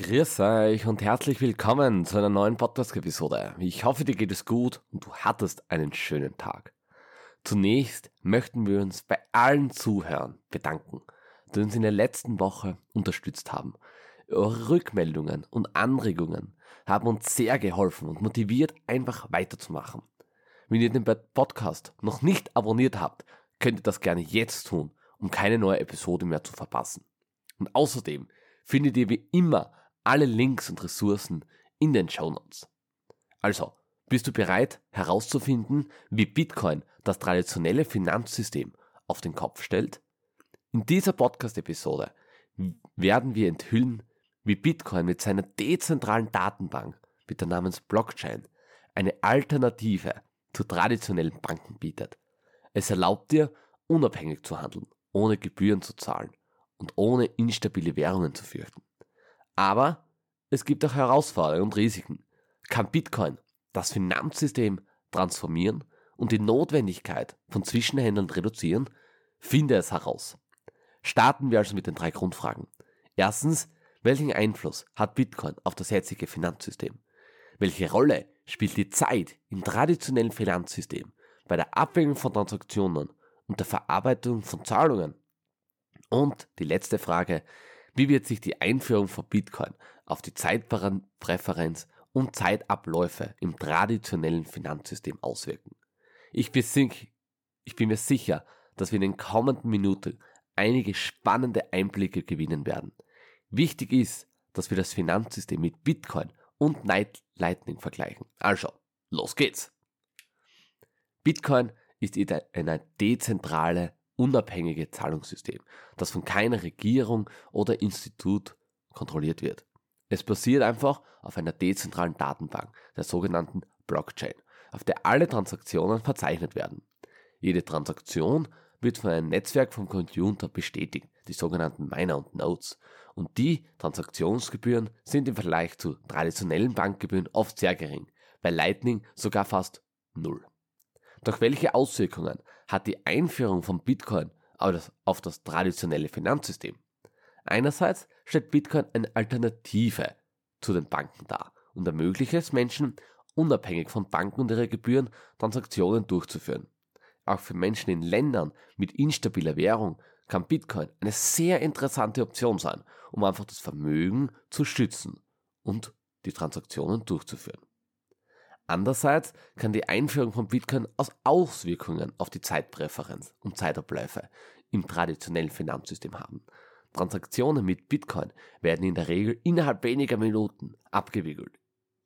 Grüß euch und herzlich willkommen zu einer neuen Podcast-Episode. Ich hoffe, dir geht es gut und du hattest einen schönen Tag. Zunächst möchten wir uns bei allen Zuhörern bedanken, die uns in der letzten Woche unterstützt haben. Eure Rückmeldungen und Anregungen haben uns sehr geholfen und motiviert, einfach weiterzumachen. Wenn ihr den Podcast noch nicht abonniert habt, könnt ihr das gerne jetzt tun, um keine neue Episode mehr zu verpassen. Und außerdem findet ihr wie immer alle Links und Ressourcen in den Show Notes. Also, bist du bereit herauszufinden, wie Bitcoin das traditionelle Finanzsystem auf den Kopf stellt? In dieser Podcast-Episode werden wir enthüllen, wie Bitcoin mit seiner dezentralen Datenbank mit der Namens Blockchain eine Alternative zu traditionellen Banken bietet. Es erlaubt dir, unabhängig zu handeln, ohne Gebühren zu zahlen und ohne instabile Währungen zu fürchten. Aber es gibt auch Herausforderungen und Risiken. Kann Bitcoin das Finanzsystem transformieren und die Notwendigkeit von Zwischenhändlern reduzieren? Finde es heraus. Starten wir also mit den drei Grundfragen. Erstens, welchen Einfluss hat Bitcoin auf das jetzige Finanzsystem? Welche Rolle spielt die Zeit im traditionellen Finanzsystem bei der Abwägung von Transaktionen und der Verarbeitung von Zahlungen? Und die letzte Frage, wie wird sich die Einführung von Bitcoin auf die Zeitpräferenz und Zeitabläufe im traditionellen Finanzsystem auswirken? Ich bin, ich bin mir sicher, dass wir in den kommenden Minuten einige spannende Einblicke gewinnen werden. Wichtig ist, dass wir das Finanzsystem mit Bitcoin und Lightning vergleichen. Also, los geht's! Bitcoin ist eine dezentrale unabhängige Zahlungssystem, das von keiner Regierung oder Institut kontrolliert wird. Es basiert einfach auf einer dezentralen Datenbank, der sogenannten Blockchain, auf der alle Transaktionen verzeichnet werden. Jede Transaktion wird von einem Netzwerk vom Computer bestätigt, die sogenannten Miner und Nodes. Und die Transaktionsgebühren sind im Vergleich zu traditionellen Bankgebühren oft sehr gering, bei Lightning sogar fast null. Doch welche Auswirkungen hat die Einführung von Bitcoin auf das traditionelle Finanzsystem? Einerseits stellt Bitcoin eine Alternative zu den Banken dar und ermöglicht es Menschen, unabhängig von Banken und ihrer Gebühren Transaktionen durchzuführen. Auch für Menschen in Ländern mit instabiler Währung kann Bitcoin eine sehr interessante Option sein, um einfach das Vermögen zu schützen und die Transaktionen durchzuführen. Andererseits kann die Einführung von Bitcoin aus Auswirkungen auf die Zeitpräferenz und Zeitabläufe im traditionellen Finanzsystem haben. Transaktionen mit Bitcoin werden in der Regel innerhalb weniger Minuten abgewickelt.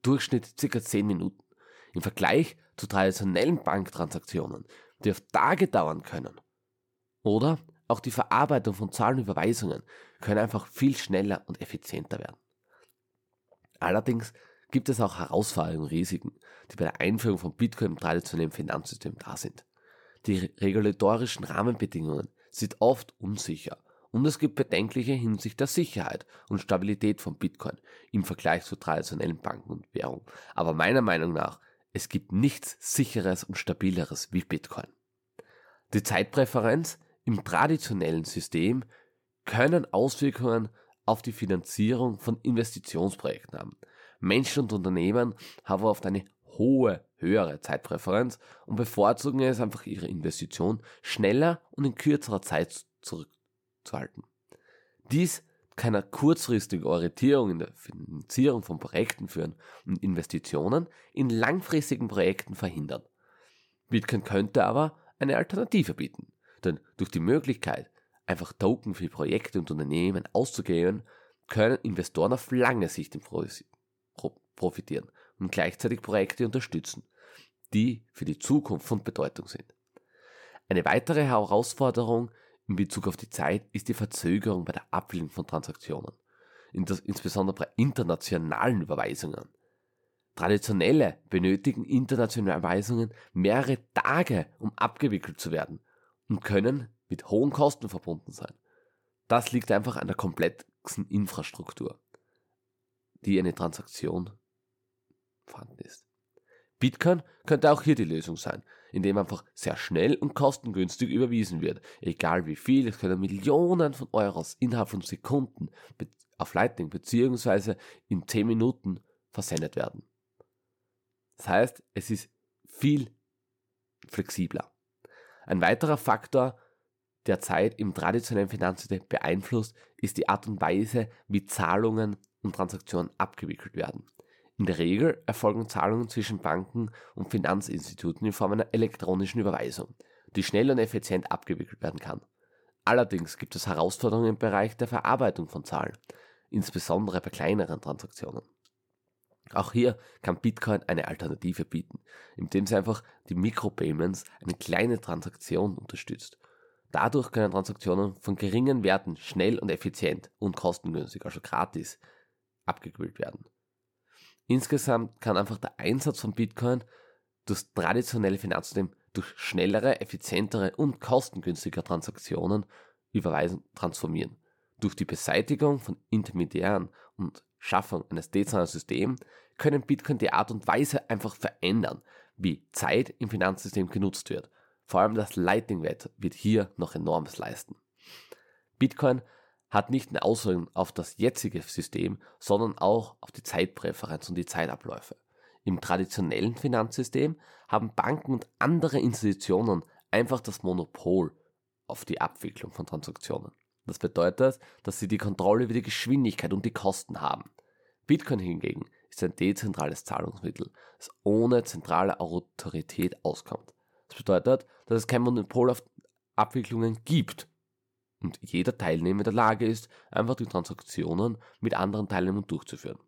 Durchschnitt ca. 10 Minuten. Im Vergleich zu traditionellen Banktransaktionen, die auf Tage dauern können. Oder auch die Verarbeitung von Zahlenüberweisungen können einfach viel schneller und effizienter werden. Allerdings gibt es auch Herausforderungen und Risiken, die bei der Einführung von Bitcoin im traditionellen Finanzsystem da sind. Die regulatorischen Rahmenbedingungen sind oft unsicher und es gibt bedenkliche Hinsicht der Sicherheit und Stabilität von Bitcoin im Vergleich zu traditionellen Banken und Währungen. Aber meiner Meinung nach, es gibt nichts sicheres und stabileres wie Bitcoin. Die Zeitpräferenz im traditionellen System können Auswirkungen auf die Finanzierung von Investitionsprojekten haben. Menschen und Unternehmen haben oft eine hohe, höhere Zeitpräferenz und bevorzugen es einfach ihre Investition schneller und in kürzerer Zeit zurückzuhalten. Dies kann eine kurzfristige Orientierung in der Finanzierung von Projekten führen und Investitionen in langfristigen Projekten verhindern. Bitcoin könnte aber eine Alternative bieten, denn durch die Möglichkeit, einfach Token für Projekte und Unternehmen auszugeben, können Investoren auf lange Sicht profitieren und gleichzeitig Projekte unterstützen, die für die Zukunft von Bedeutung sind. Eine weitere Herausforderung in Bezug auf die Zeit ist die Verzögerung bei der Abwicklung von Transaktionen, insbesondere bei internationalen Überweisungen. Traditionelle benötigen internationale Überweisungen mehrere Tage, um abgewickelt zu werden und können mit hohen Kosten verbunden sein. Das liegt einfach an der komplexen Infrastruktur, die eine Transaktion vorhanden ist. Bitcoin könnte auch hier die Lösung sein, indem einfach sehr schnell und kostengünstig überwiesen wird. Egal wie viel, es können Millionen von Euros innerhalb von Sekunden auf Lightning beziehungsweise in 10 Minuten versendet werden. Das heißt, es ist viel flexibler. Ein weiterer Faktor, der Zeit im traditionellen Finanzsystem beeinflusst, ist die Art und Weise, wie Zahlungen und Transaktionen abgewickelt werden. In der Regel erfolgen Zahlungen zwischen Banken und Finanzinstituten in Form einer elektronischen Überweisung, die schnell und effizient abgewickelt werden kann. Allerdings gibt es Herausforderungen im Bereich der Verarbeitung von Zahlen, insbesondere bei kleineren Transaktionen. Auch hier kann Bitcoin eine Alternative bieten, indem sie einfach die Mikropayments, eine kleine Transaktion unterstützt. Dadurch können Transaktionen von geringen Werten schnell und effizient und kostengünstig, also gratis, abgewickelt werden. Insgesamt kann einfach der Einsatz von Bitcoin durch traditionelle Finanzsystem durch schnellere, effizientere und kostengünstige Transaktionen überweisen transformieren. Durch die Beseitigung von Intermediären und Schaffung eines dezentralen Systems können Bitcoin die Art und Weise einfach verändern, wie Zeit im Finanzsystem genutzt wird. Vor allem das Lightning-Wert wird hier noch enormes leisten. Bitcoin hat nicht eine Auswirkung auf das jetzige System, sondern auch auf die Zeitpräferenz und die Zeitabläufe. Im traditionellen Finanzsystem haben Banken und andere Institutionen einfach das Monopol auf die Abwicklung von Transaktionen. Das bedeutet, dass sie die Kontrolle über die Geschwindigkeit und die Kosten haben. Bitcoin hingegen ist ein dezentrales Zahlungsmittel, das ohne zentrale Autorität auskommt. Das bedeutet, dass es kein Monopol auf Abwicklungen gibt und jeder Teilnehmer in der Lage ist, einfach die Transaktionen mit anderen Teilnehmern durchzuführen.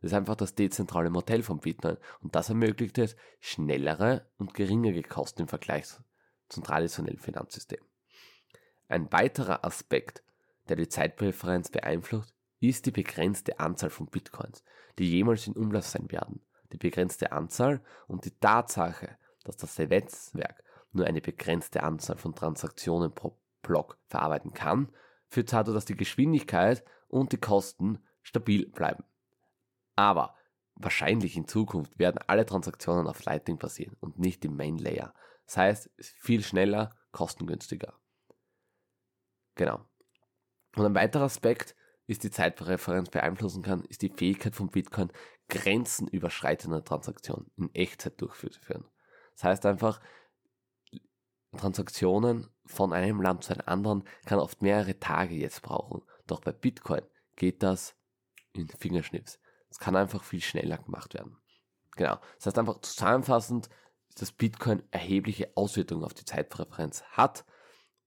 Das ist einfach das dezentrale Modell von Bitcoin und das ermöglicht es schnellere und geringere Kosten im Vergleich zum traditionellen Finanzsystem. Ein weiterer Aspekt, der die Zeitpräferenz beeinflusst, ist die begrenzte Anzahl von Bitcoins, die jemals in Umlauf sein werden. Die begrenzte Anzahl und die Tatsache, dass das Netzwerk nur eine begrenzte Anzahl von Transaktionen pro Block verarbeiten kann, führt dazu, dass die Geschwindigkeit und die Kosten stabil bleiben. Aber wahrscheinlich in Zukunft werden alle Transaktionen auf Lightning basieren und nicht im Main Layer. Das heißt, viel schneller, kostengünstiger. Genau. Und ein weiterer Aspekt ist die Zeitpräferenz beeinflussen kann, ist die Fähigkeit von Bitcoin, grenzenüberschreitende Transaktionen in Echtzeit durchzuführen. Das heißt einfach, Transaktionen von einem Land zu einem anderen kann oft mehrere Tage jetzt brauchen. Doch bei Bitcoin geht das in Fingerschnips. Es kann einfach viel schneller gemacht werden. Genau. Das heißt einfach zusammenfassend, dass Bitcoin erhebliche Auswirkungen auf die Zeitpräferenz hat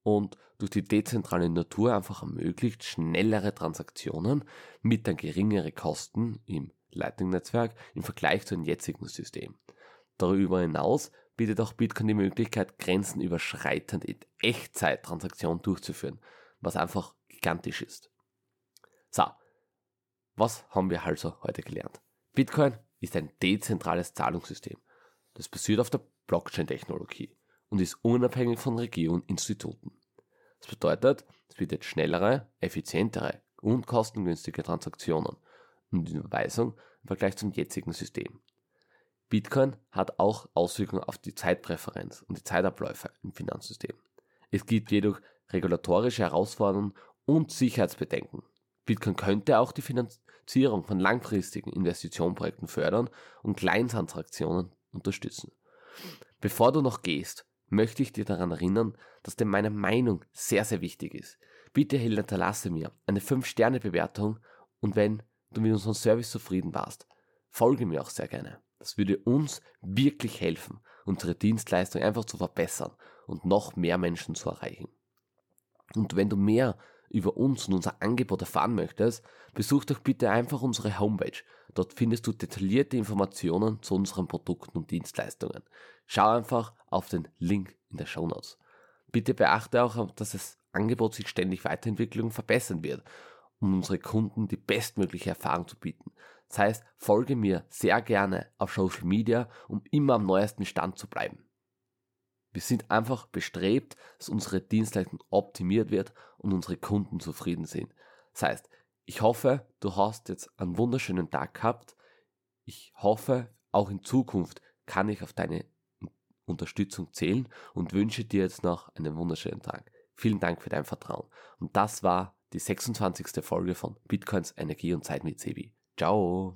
und durch die dezentrale Natur einfach ermöglicht, schnellere Transaktionen mit dann geringere Kosten im Lightning-Netzwerk im Vergleich zu dem jetzigen System. Darüber hinaus bietet auch Bitcoin die Möglichkeit, grenzenüberschreitend in Echtzeit Transaktionen durchzuführen, was einfach gigantisch ist. So, was haben wir also heute gelernt? Bitcoin ist ein dezentrales Zahlungssystem. Das basiert auf der Blockchain-Technologie und ist unabhängig von Regierungen und Instituten. Das bedeutet, es bietet schnellere, effizientere und kostengünstige Transaktionen und Überweisung im Vergleich zum jetzigen System. Bitcoin hat auch Auswirkungen auf die Zeitpräferenz und die Zeitabläufe im Finanzsystem. Es gibt jedoch regulatorische Herausforderungen und Sicherheitsbedenken. Bitcoin könnte auch die Finanzierung von langfristigen Investitionsprojekten fördern und Kleintransaktionen unterstützen. Bevor du noch gehst, möchte ich dir daran erinnern, dass dir meine Meinung sehr, sehr wichtig ist. Bitte hinterlasse mir eine 5-Sterne-Bewertung und wenn du mit unserem Service zufrieden warst, folge mir auch sehr gerne. Das würde uns wirklich helfen, unsere Dienstleistung einfach zu verbessern und noch mehr Menschen zu erreichen. Und wenn du mehr über uns und unser Angebot erfahren möchtest, besuch doch bitte einfach unsere Homepage. Dort findest du detaillierte Informationen zu unseren Produkten und Dienstleistungen. Schau einfach auf den Link in der Show Notes. Bitte beachte auch, dass das Angebot sich ständig weiterentwickeln und verbessern wird, um unsere Kunden die bestmögliche Erfahrung zu bieten. Das heißt, folge mir sehr gerne auf Social Media, um immer am neuesten Stand zu bleiben. Wir sind einfach bestrebt, dass unsere Dienstleistung optimiert wird und unsere Kunden zufrieden sind. Das heißt, ich hoffe, du hast jetzt einen wunderschönen Tag gehabt. Ich hoffe, auch in Zukunft kann ich auf deine Unterstützung zählen und wünsche dir jetzt noch einen wunderschönen Tag. Vielen Dank für dein Vertrauen. Und das war die 26. Folge von Bitcoins, Energie und Zeit mit Sebi. 教哦